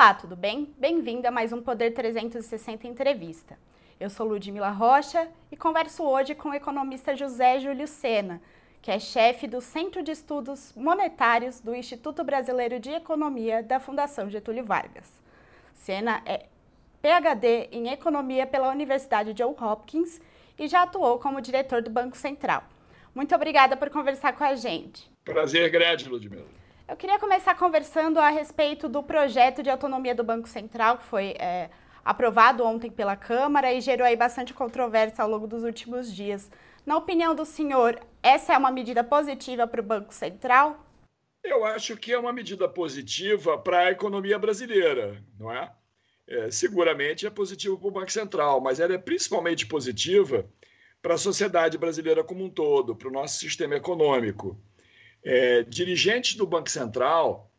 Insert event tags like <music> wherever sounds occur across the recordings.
Olá, tudo bem? Bem-vindo a mais um Poder 360 Entrevista. Eu sou Ludmila Rocha e converso hoje com o economista José Júlio Sena, que é chefe do Centro de Estudos Monetários do Instituto Brasileiro de Economia da Fundação Getúlio Vargas. Sena é PhD em Economia pela Universidade Johns Hopkins e já atuou como diretor do Banco Central. Muito obrigada por conversar com a gente. Prazer grande, Ludmila. Eu queria começar conversando a respeito do projeto de autonomia do Banco Central, que foi é, aprovado ontem pela Câmara e gerou aí bastante controvérsia ao longo dos últimos dias. Na opinião do senhor, essa é uma medida positiva para o Banco Central? Eu acho que é uma medida positiva para a economia brasileira, não é? é seguramente é positivo para o Banco Central, mas ela é principalmente positiva para a sociedade brasileira como um todo, para o nosso sistema econômico. É, dirigentes do Banco Central,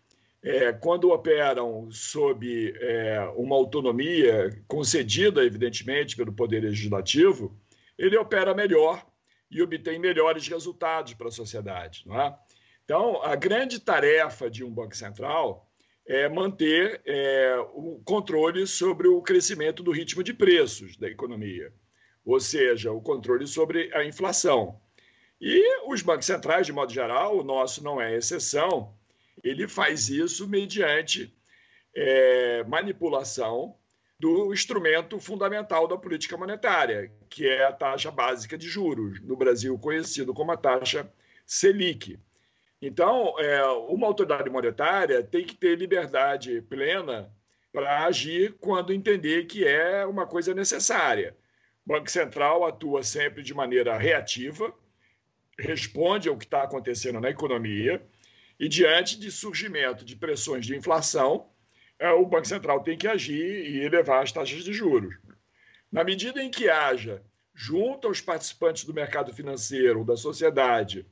é, quando operam sob é, uma autonomia concedida, evidentemente, pelo Poder Legislativo, ele opera melhor e obtém melhores resultados para a sociedade. Não é? Então, a grande tarefa de um Banco Central é manter é, o controle sobre o crescimento do ritmo de preços da economia, ou seja, o controle sobre a inflação. E os bancos centrais, de modo geral, o nosso não é exceção, ele faz isso mediante é, manipulação do instrumento fundamental da política monetária, que é a taxa básica de juros, no Brasil conhecido como a taxa Selic. Então, é, uma autoridade monetária tem que ter liberdade plena para agir quando entender que é uma coisa necessária. O Banco Central atua sempre de maneira reativa, responde ao que está acontecendo na economia e, diante de surgimento de pressões de inflação, é, o Banco Central tem que agir e elevar as taxas de juros. Na medida em que haja, junto aos participantes do mercado financeiro, da sociedade,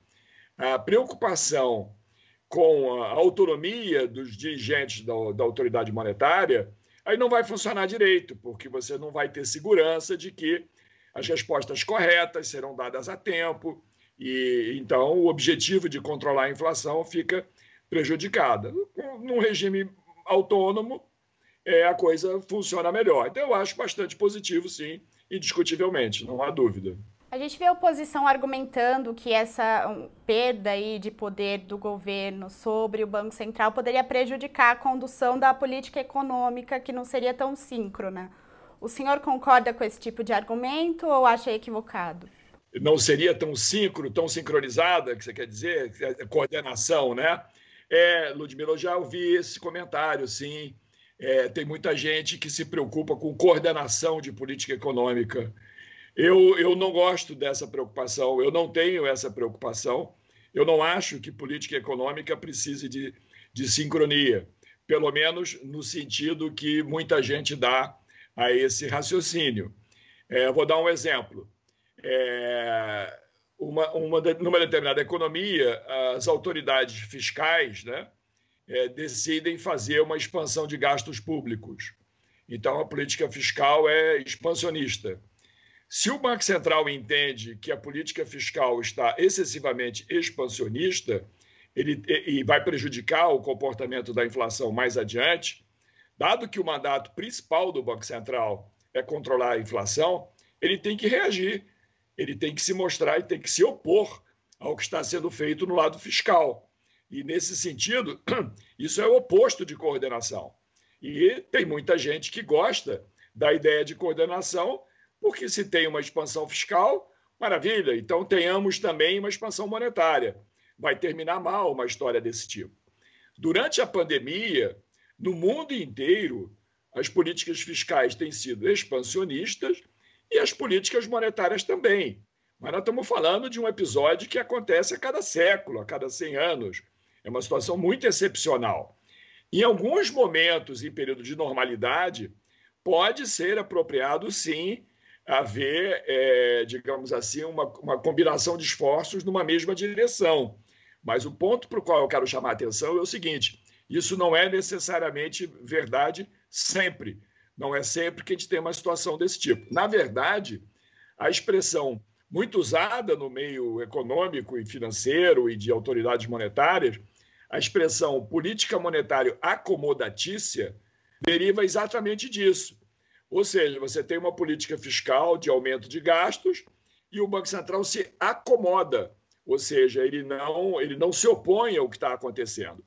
a preocupação com a autonomia dos dirigentes da, da autoridade monetária, aí não vai funcionar direito, porque você não vai ter segurança de que as respostas corretas serão dadas a tempo, e então o objetivo de controlar a inflação fica prejudicada. Num regime autônomo, é, a coisa funciona melhor. Então eu acho bastante positivo, sim, indiscutivelmente, não há dúvida. A gente vê a oposição argumentando que essa perda aí de poder do governo sobre o Banco Central poderia prejudicar a condução da política econômica, que não seria tão síncrona. O senhor concorda com esse tipo de argumento ou acha equivocado? Não seria tão síncrono, tão sincronizada, que você quer dizer, é, coordenação, né? É, Ludmila, eu já ouvi esse comentário, sim. É, tem muita gente que se preocupa com coordenação de política econômica. Eu, eu não gosto dessa preocupação, eu não tenho essa preocupação. Eu não acho que política econômica precise de, de sincronia, pelo menos no sentido que muita gente dá a esse raciocínio. É, vou dar um exemplo é, uma, uma, numa determinada economia, as autoridades fiscais né, é, decidem fazer uma expansão de gastos públicos. Então, a política fiscal é expansionista. Se o Banco Central entende que a política fiscal está excessivamente expansionista ele, e vai prejudicar o comportamento da inflação mais adiante, dado que o mandato principal do Banco Central é controlar a inflação, ele tem que reagir ele tem que se mostrar e tem que se opor ao que está sendo feito no lado fiscal. E, nesse sentido, <clears throat> isso é o oposto de coordenação. E tem muita gente que gosta da ideia de coordenação, porque se tem uma expansão fiscal, maravilha, então tenhamos também uma expansão monetária. Vai terminar mal uma história desse tipo. Durante a pandemia, no mundo inteiro, as políticas fiscais têm sido expansionistas e as políticas monetárias também. Mas nós estamos falando de um episódio que acontece a cada século, a cada 100 anos. É uma situação muito excepcional. Em alguns momentos, em período de normalidade, pode ser apropriado, sim, haver, é, digamos assim, uma, uma combinação de esforços numa mesma direção. Mas o ponto para o qual eu quero chamar a atenção é o seguinte: isso não é necessariamente verdade sempre. Não é sempre que a gente tem uma situação desse tipo. Na verdade, a expressão muito usada no meio econômico e financeiro e de autoridades monetárias, a expressão política monetária acomodatícia, deriva exatamente disso. Ou seja, você tem uma política fiscal de aumento de gastos e o Banco Central se acomoda, ou seja, ele não, ele não se opõe ao que está acontecendo.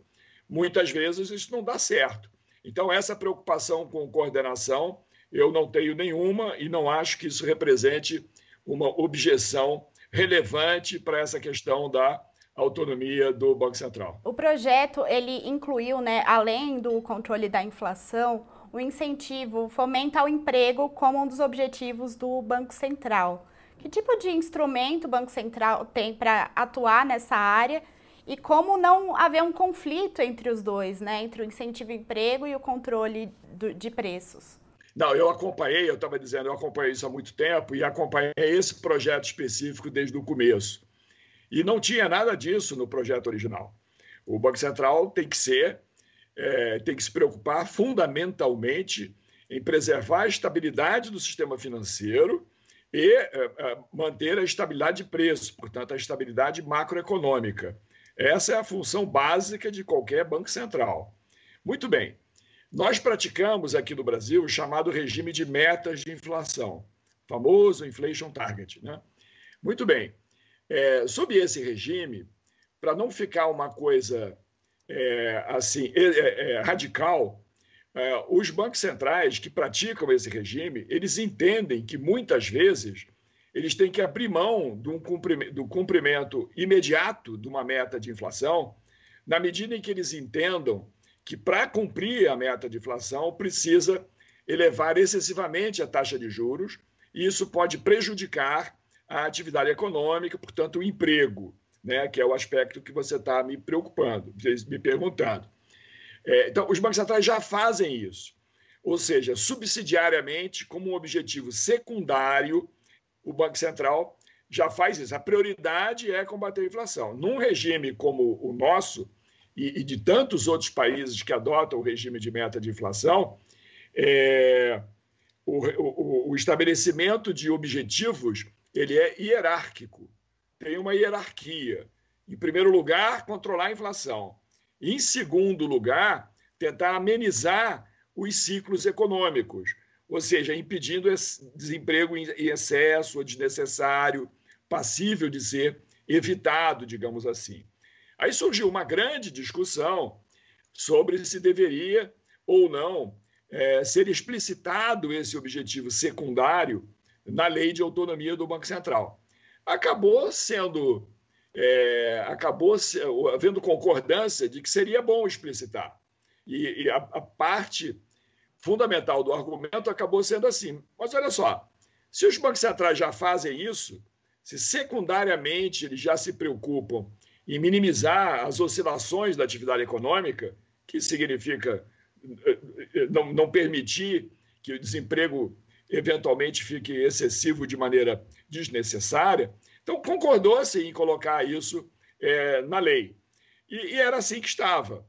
Muitas vezes isso não dá certo. Então, essa preocupação com coordenação, eu não tenho nenhuma e não acho que isso represente uma objeção relevante para essa questão da autonomia do Banco Central. O projeto ele incluiu, né, além do controle da inflação, o incentivo fomenta ao emprego como um dos objetivos do Banco Central. Que tipo de instrumento o Banco Central tem para atuar nessa área e como não haver um conflito entre os dois, né, entre o incentivo ao emprego e o controle do, de preços? Não, eu acompanhei, eu estava dizendo, eu acompanhei isso há muito tempo e acompanhei esse projeto específico desde o começo. E não tinha nada disso no projeto original. O Banco Central tem que ser, é, tem que se preocupar fundamentalmente em preservar a estabilidade do sistema financeiro e é, é, manter a estabilidade de preço, portanto, a estabilidade macroeconômica. Essa é a função básica de qualquer banco central. Muito bem. Nós praticamos aqui no Brasil o chamado regime de metas de inflação, famoso inflation target, né? Muito bem. É, sob esse regime, para não ficar uma coisa é, assim é, é, é radical, é, os bancos centrais que praticam esse regime, eles entendem que muitas vezes eles têm que abrir mão do cumprimento, do cumprimento imediato de uma meta de inflação, na medida em que eles entendam que para cumprir a meta de inflação precisa elevar excessivamente a taxa de juros, e isso pode prejudicar a atividade econômica, portanto, o emprego, né, que é o aspecto que você está me preocupando, me perguntando. É, então, os bancos centrais já fazem isso, ou seja, subsidiariamente, como um objetivo secundário, o Banco Central já faz isso. A prioridade é combater a inflação. Num regime como o nosso, e, e de tantos outros países que adotam o regime de meta de inflação, é, o, o, o estabelecimento de objetivos ele é hierárquico, tem uma hierarquia. Em primeiro lugar, controlar a inflação. Em segundo lugar, tentar amenizar os ciclos econômicos, ou seja, impedindo desemprego em excesso ou desnecessário, passível de ser evitado, digamos assim. Aí surgiu uma grande discussão sobre se deveria ou não é, ser explicitado esse objetivo secundário na lei de autonomia do Banco Central. Acabou sendo, é, acabou havendo concordância de que seria bom explicitar. E, e a, a parte fundamental do argumento acabou sendo assim. Mas olha só, se os bancos centrais já fazem isso, se secundariamente eles já se preocupam em minimizar as oscilações da atividade econômica, que significa eh, eh, não, não permitir que o desemprego eventualmente fique excessivo de maneira desnecessária. Então, concordou-se em colocar isso é, na lei. E, e, era assim que estava.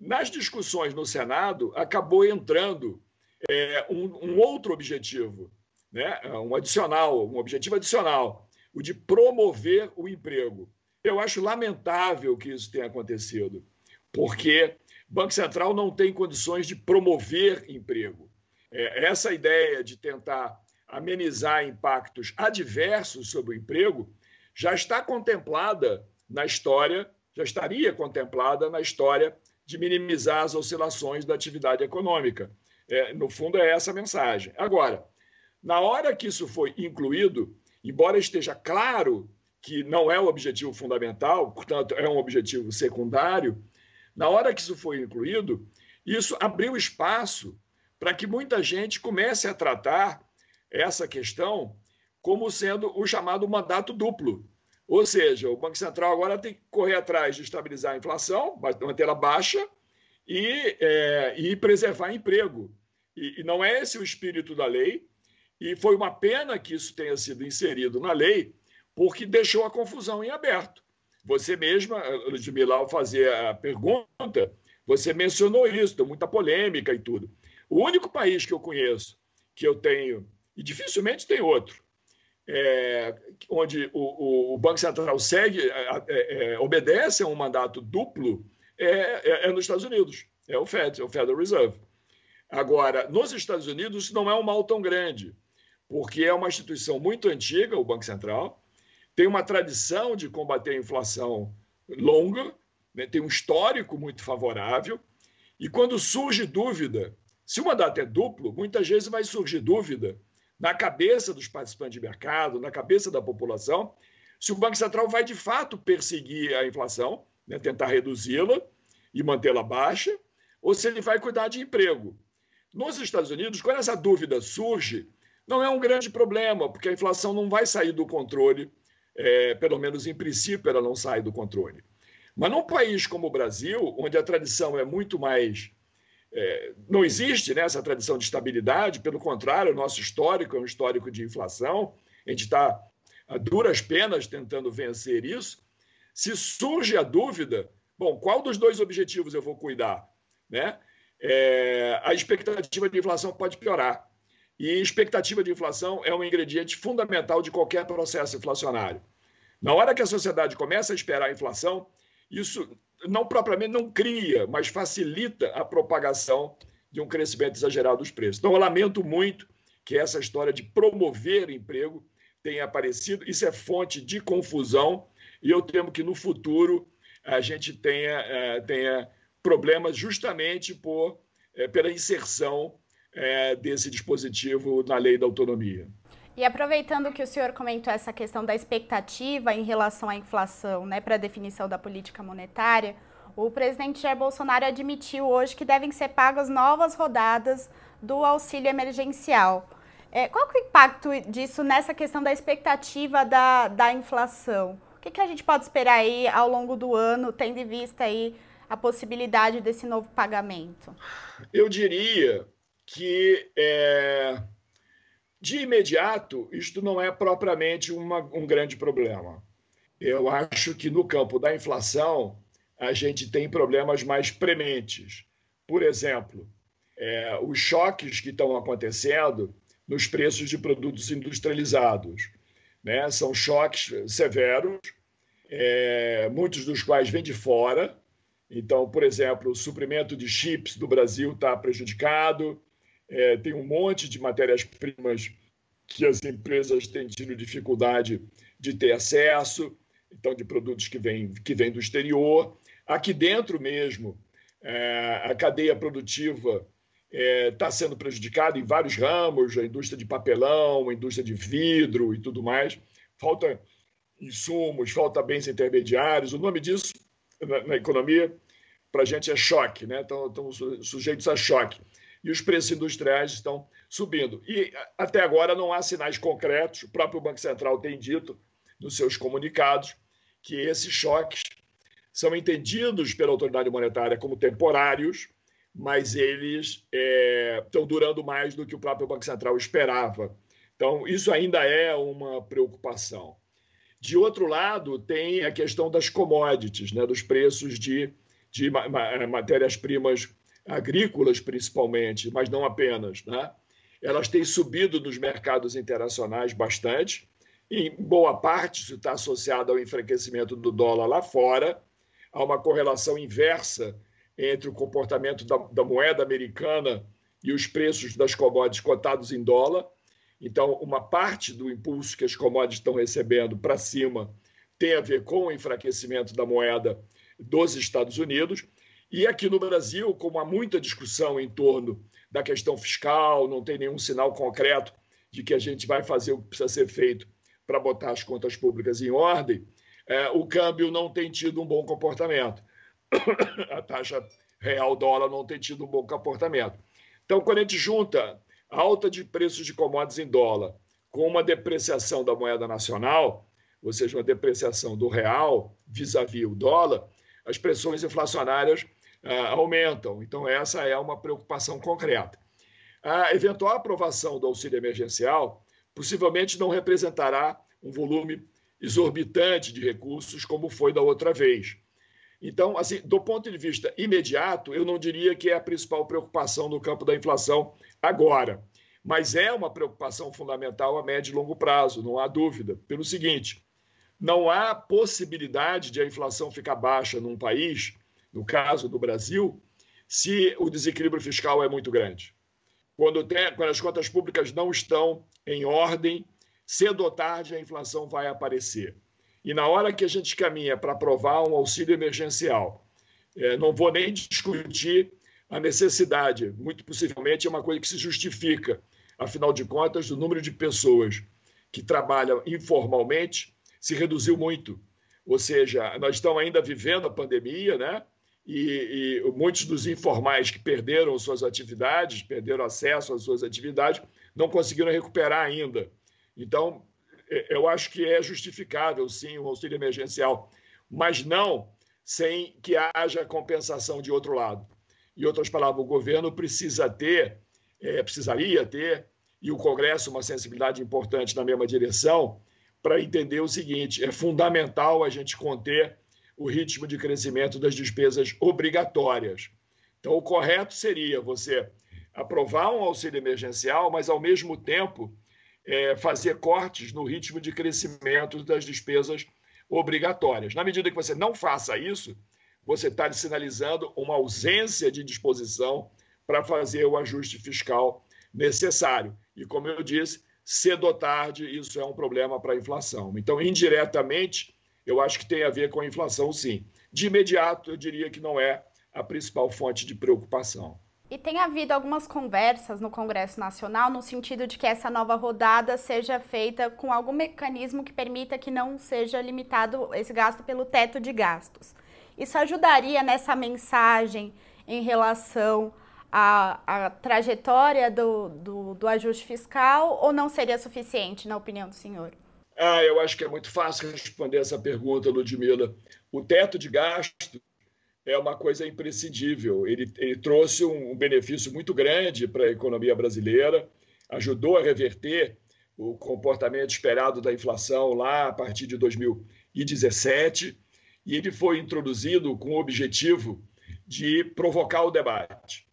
Nas discussões no Senado, acabou entrando é, um, um, outro objetivo, né? um adicional, um objetivo adicional, o de promover o emprego. Eu acho lamentável que isso tenha acontecido, porque o Banco Central não tem condições de promover emprego. É, essa ideia de tentar amenizar impactos adversos sobre o emprego já está contemplada na história, já estaria contemplada na história de minimizar as oscilações da atividade econômica. É, no fundo, é essa a mensagem. Agora, na hora que isso foi incluído, embora esteja claro que não é o objetivo fundamental, portanto, é um objetivo secundário, na hora que isso foi incluído, isso abriu espaço para que muita gente comece a tratar essa questão como sendo o chamado mandato duplo. Ou seja, o Banco Central agora tem que correr atrás de estabilizar a inflação, mantê-la baixa e, é, e preservar emprego. E, e não é esse o espírito da lei, e foi uma pena que isso tenha sido inserido na lei, porque deixou a confusão em aberto. Você mesma, Ludmila, ao fazer a pergunta, você mencionou isso, deu muita polêmica e tudo. O único país que eu conheço que eu tenho, e dificilmente tem outro, é, onde o, o, Banco Central segue, é, é, obedece a um mandato duplo, é, é, é, nos Estados Unidos. É o Fed, é o Federal Reserve. Agora, nos Estados Unidos, isso não é um mal tão grande, porque é uma instituição muito antiga, o Banco Central, tem uma tradição de combater a inflação longa, né, tem um histórico muito favorável, e quando surge dúvida, se o mandato é duplo, muitas vezes vai surgir dúvida na cabeça dos participantes de mercado, na cabeça da população, se o Banco Central vai de fato perseguir a inflação, né, tentar reduzi-la e mantê-la baixa, ou se ele vai cuidar de emprego. Nos Estados Unidos, quando essa dúvida surge, não é um grande problema, porque a inflação não vai sair do controle, é, pelo menos em princípio ela não sai do controle. Mas num país como o Brasil, onde a tradição é muito mais. É, não existe né, essa tradição de estabilidade, pelo contrário, o nosso histórico é um histórico de inflação, a gente está a duras penas tentando vencer isso. Se surge a dúvida, bom, qual dos dois objetivos eu vou cuidar? Né? É, a expectativa de inflação pode piorar. E expectativa de inflação é um ingrediente fundamental de qualquer processo inflacionário. Na hora que a sociedade começa a esperar a inflação, isso não propriamente não cria, mas facilita a propagação de um crescimento exagerado dos preços. Então, eu lamento muito que essa história de promover emprego tenha aparecido. Isso é fonte de confusão e eu temo que no futuro a gente tenha, é, tenha problemas justamente por, é, pela inserção é, desse dispositivo na lei da autonomia. E aproveitando que o senhor comentou essa questão da expectativa em relação à inflação, né, para a definição da política monetária, o presidente Jair Bolsonaro admitiu hoje que devem ser pagas novas rodadas do auxílio emergencial. É, qual é o impacto disso nessa questão da expectativa da, da inflação? O que, que a gente pode esperar aí ao longo do ano, tendo em vista aí a possibilidade desse novo pagamento? Eu diria que é, de imediato, isto não é propriamente uma, um grande problema. Eu acho que no campo da inflação, a gente tem problemas mais prementes. Por exemplo, é, os choques que estão acontecendo nos preços de produtos industrializados. Né? São choques severos, é, muitos dos quais vêm de fora. Então, por exemplo, o suprimento de chips do Brasil está prejudicado, é, tem um monte de matérias-primas que as empresas têm tido dificuldade de ter acesso, então de produtos que vêm que vem do exterior. Aqui dentro mesmo, é, a cadeia produtiva está é, tá sendo prejudicada em vários ramos, a indústria de papelão, a indústria de vidro e tudo mais. Falta insumos, falta bens intermediários. O nome disso na, na economia para a gente é choque, né? Estão sujeitos a choque e os preços industriais estão subindo. E até agora não há sinais concretos, o próprio Banco Central tem dito nos seus comunicados que esses choques são entendidos pela autoridade monetária como temporários, mas eles é, estão durando mais do que o próprio Banco Central esperava. Então, isso ainda é uma preocupação. De outro lado, tem a questão das commodities, né, dos preços de, de matérias-primas agrícolas principalmente, mas não apenas, né? elas têm subido nos mercados internacionais bastante. Em boa parte, isso está associado ao enfraquecimento do dólar lá fora, há uma correlação inversa entre o comportamento da, da moeda americana e os preços das commodities cotados em dólar. Então, uma parte do impulso que as commodities estão recebendo para cima tem a ver com o enfraquecimento da moeda dos Estados Unidos. E aqui no Brasil, como há muita discussão em torno da questão fiscal, não tem nenhum sinal concreto de que a gente vai fazer o que precisa ser feito para botar as contas públicas em ordem, é, o câmbio não tem tido um bom comportamento. <coughs> a taxa real dólar não tem tido um bom comportamento. Então, quando a gente junta a alta de preços de commodities em dólar com uma depreciação da moeda nacional, ou seja, uma depreciação do real vis-à-vis -vis o dólar, as pressões inflacionárias aumentam. Então, essa é uma preocupação concreta. A eventual aprovação do auxílio emergencial possivelmente não representará um volume exorbitante de recursos como foi da outra vez. Então, assim, do ponto de vista imediato, eu não diria que é a principal preocupação no campo da inflação agora, mas é uma preocupação fundamental a médio e longo prazo, não há dúvida. Pelo seguinte, não há possibilidade de a inflação ficar baixa num país no caso do Brasil, se o desequilíbrio fiscal é muito grande. quando, tem, quando as contas públicas não estão em ordem, cedo ou tarde a inflação vai aparecer. E na hora que a gente caminha para aprovar um auxílio emergencial, é, não vou nem discutir a necessidade, muito possivelmente é uma coisa que se justifica, afinal de contas, o número de pessoas que trabalham informalmente se reduziu muito. Ou seja, nós estamos ainda vivendo a pandemia, né? E, e, muitos dos informais que perderam suas atividades, perderam acesso às suas atividades, não conseguiram recuperar ainda. Então, eu acho que é justificável, sim, o auxílio emergencial, mas não sem que haja compensação de outro lado. Em outras palavras, o governo precisa ter, é, precisaria ter, e o Congresso uma sensibilidade importante na mesma direção, para entender o seguinte: é fundamental a gente conter o ritmo de crescimento das despesas obrigatórias. Então, o correto seria você aprovar um auxílio emergencial, mas, ao mesmo tempo, é, fazer cortes no ritmo de crescimento das despesas obrigatórias. Na medida que você não faça isso, você está sinalizando uma ausência de disposição para fazer o ajuste fiscal necessário. E, como eu disse, cedo ou tarde, isso é um problema para a inflação. Então, indiretamente, eu acho que tem a ver com a inflação, sim. De imediato, eu diria que não é a principal fonte de preocupação. E tem havido algumas conversas no Congresso Nacional no sentido de que essa nova rodada seja feita com algum mecanismo que permita que não seja limitado esse gasto pelo teto de gastos. Isso ajudaria nessa mensagem em relação à, à trajetória do, do, do ajuste fiscal ou não seria suficiente, na opinião do senhor? Ah, eu acho que é muito fácil responder essa pergunta, Ludmila. O teto de gasto é uma coisa imprescindível. Ele, ele trouxe um, um benefício muito grande para a economia brasileira, ajudou a reverter o comportamento esperado da inflação lá a partir de 2017, e ele foi introduzido com o objetivo de provocar o debate.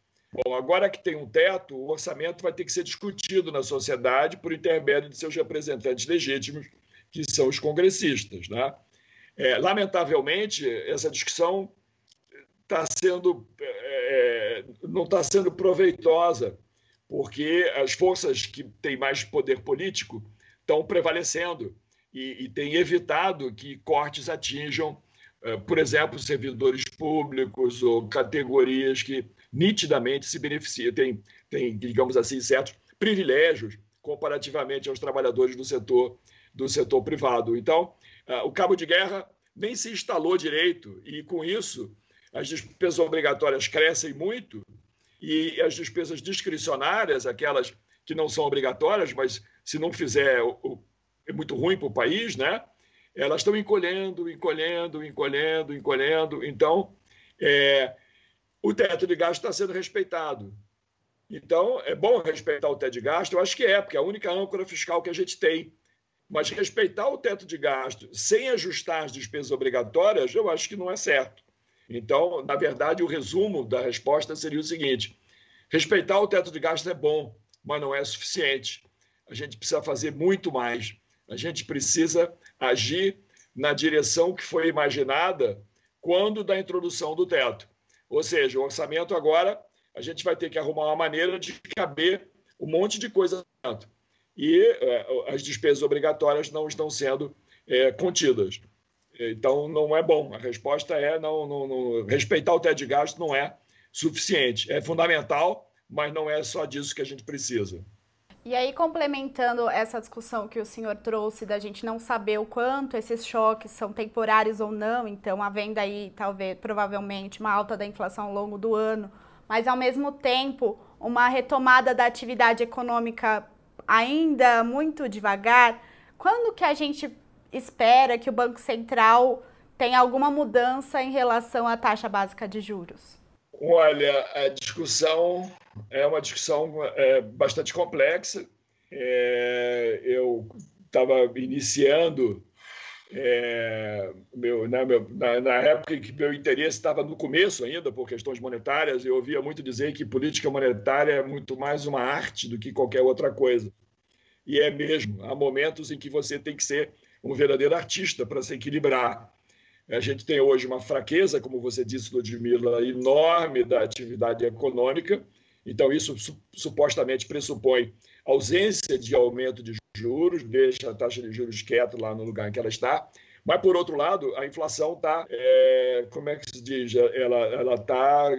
Bom, agora que tem um teto, o orçamento vai ter que ser discutido na sociedade por intermédio de seus representantes legítimos, que são os congressistas. Né? É, lamentavelmente, essa discussão está sendo é, não está sendo proveitosa, porque as forças que têm mais poder político estão prevalecendo e, e têm evitado que cortes atinjam, é, por exemplo, servidores públicos ou categorias que nitidamente se beneficiam, têm, têm digamos assim, certos privilégios comparativamente aos trabalhadores do setor do setor privado. Então, é, o cabo de guerra nem se instalou direito e com isso as despesas obrigatórias crescem muito e as despesas discricionárias, aquelas que não são obrigatórias, mas se não fizer é muito ruim para o país, né? Elas estão encolhendo, encolhendo, encolhendo, encolhendo. Então, é, o teto de gasto está sendo respeitado. Então, é bom respeitar o teto de gasto? Eu acho que é, porque é a única âncora fiscal que a gente tem. Mas respeitar o teto de gasto sem ajustar as despesas obrigatórias, eu acho que não é certo. Então, na verdade, o resumo da resposta seria o seguinte: respeitar o teto de gastos é bom, mas não é suficiente. A gente precisa fazer muito mais. A gente precisa agir na direção que foi imaginada quando da introdução do teto. Ou seja, o orçamento agora a gente vai ter que arrumar uma maneira de caber um monte de coisa dentro. E é, as despesas obrigatórias não estão sendo é, contidas. Então, não é bom. A resposta é não, não, não, respeitar o teto de gasto não é suficiente. É fundamental, mas não é só disso que a gente precisa. E aí, complementando essa discussão que o senhor trouxe da gente não saber o quanto esses choques são temporários ou não, então havendo aí, talvez, provavelmente, uma alta da inflação ao longo do ano, mas ao mesmo tempo uma retomada da atividade econômica ainda muito devagar, quando que a gente espera que o Banco Central tenha alguma mudança em relação à taxa básica de juros? Olha, a discussão é uma discussão é, bastante complexa. É, eu estava iniciando é, meu, né, meu, na, na, época em que meu interesse estava no começo ainda por questões monetárias, eu ouvia muito dizer que política monetária é muito mais uma arte do que qualquer outra coisa. E é mesmo. Há momentos em que você tem que ser um verdadeiro artista para se equilibrar. A gente tem hoje uma fraqueza, como você disse, Ludmila, enorme da atividade econômica, Então, isso supostamente pressupõe ausência de aumento de juros, deixa a taxa de juros quieta lá no lugar em que ela está. Mas, por outro lado, a inflação está, é, como é que se diz? Ela está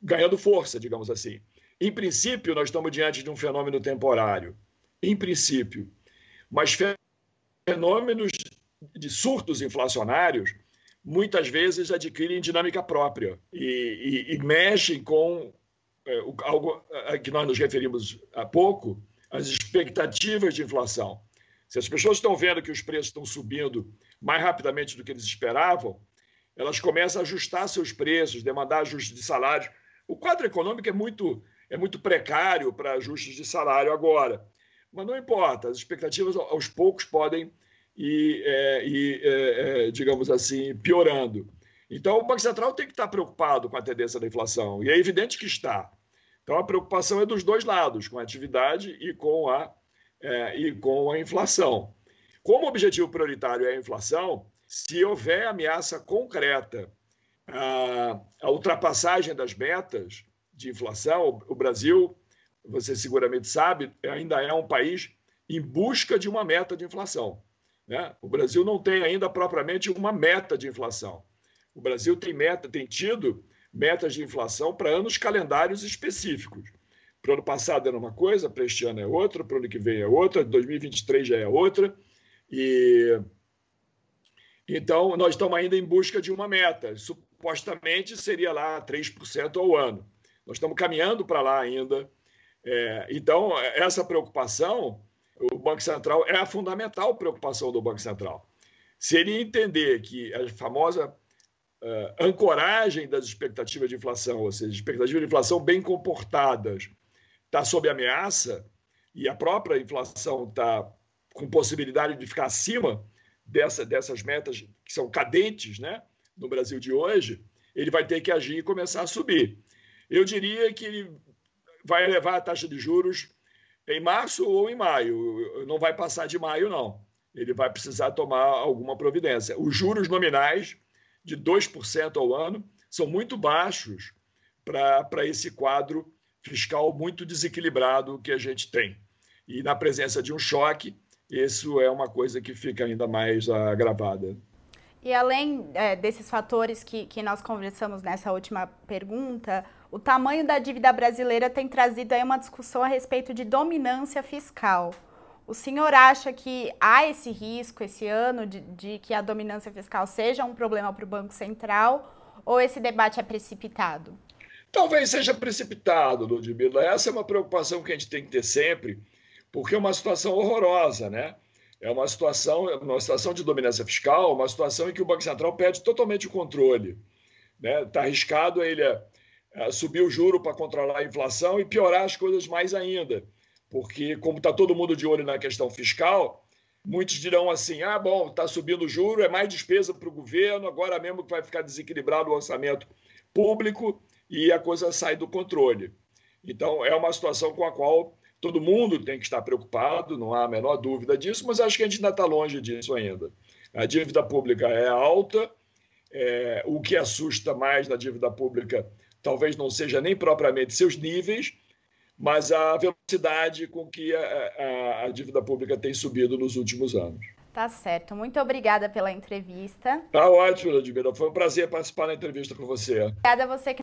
ganhando força, digamos assim. Em princípio, nós estamos diante de um fenômeno temporário. Em princípio. Mas fenômenos de surtos inflacionários muitas vezes adquirem dinâmica própria e, e, e mexem com é, algo a que nós nos referimos há pouco, as expectativas de inflação. Se as pessoas estão vendo que os preços estão subindo mais rapidamente do que eles esperavam, elas começam a ajustar seus preços, demandar ajustes de salários. O quadro econômico é muito, é muito precário para ajustes de salário agora. Mas não importa, as expectativas aos poucos podem ir, é, ir é, é, digamos assim, piorando. Então, o Banco Central tem que estar preocupado com a tendência da inflação, e é evidente que está. Então, a preocupação é dos dois lados, com a atividade e com a, é, e com a inflação. Como objetivo prioritário é a inflação, se houver ameaça concreta a ultrapassagem das metas de inflação, o Brasil, você seguramente sabe, ainda é um país em busca de uma meta de inflação. Né? O Brasil não tem ainda propriamente uma meta de inflação. O Brasil tem meta, tem tido metas de inflação para anos calendários específicos. Para o ano passado era uma coisa, para este ano é outra, para o ano que vem é outra, 2023 já é outra. E então nós estamos ainda em busca de uma meta. Supostamente seria lá 3% ao ano. Nós estamos caminhando para lá ainda. É, então, essa preocupação, Banco Central, é a fundamental preocupação do Banco Central. Se ele entender que a famosa uh, ancoragem das expectativas de inflação, ou seja, expectativas de inflação bem comportadas, está sob ameaça e a própria inflação está com possibilidade de ficar acima dessa, dessas metas que são cadentes né, no Brasil de hoje, ele vai ter que agir e começar a subir. Eu diria que ele vai elevar a taxa de juros em março ou em maio. Não vai passar de maio, não. Ele vai precisar tomar alguma providência. Os juros nominais de 2% ao ano são muito baixos para esse quadro fiscal muito desequilibrado que a gente tem. E na presença de um choque, isso é uma coisa que fica ainda mais agravada. E além é, desses fatores que, que nós conversamos nessa última pergunta, o tamanho da dívida brasileira tem trazido aí uma discussão a respeito de dominância fiscal. O senhor acha que há esse risco esse ano de, de que a dominância fiscal seja um problema para o Banco Central ou esse debate é precipitado? Talvez seja precipitado, Ludmila. Essa é uma preocupação que a gente tem que ter sempre, porque é uma situação horrorosa, né? É uma situação, uma situação de dominância fiscal, uma situação em que o Banco Central perde totalmente o controle. Está né? Tá arriscado ele a subir o juro para controlar a inflação e piorar as coisas mais ainda porque como está todo mundo de olho na questão fiscal, muitos dirão assim: ah, bom, está subindo o juro, é mais despesa para o governo, agora mesmo que vai ficar desequilibrado o orçamento público e a coisa sai do controle. Então, é uma situação com a qual todo mundo tem que estar preocupado, não há a menor dúvida disso, mas acho que a gente ainda está longe disso ainda. A dívida pública é alta, é, o que assusta mais na dívida pública talvez não seja nem propriamente seus níveis, mas a velocidade com que a, a, a dívida pública tem subido nos últimos anos. Tá certo. Muito obrigada pela entrevista. Tá ótimo, Ludmila. Foi um prazer participar da entrevista com você. Obrigada a você que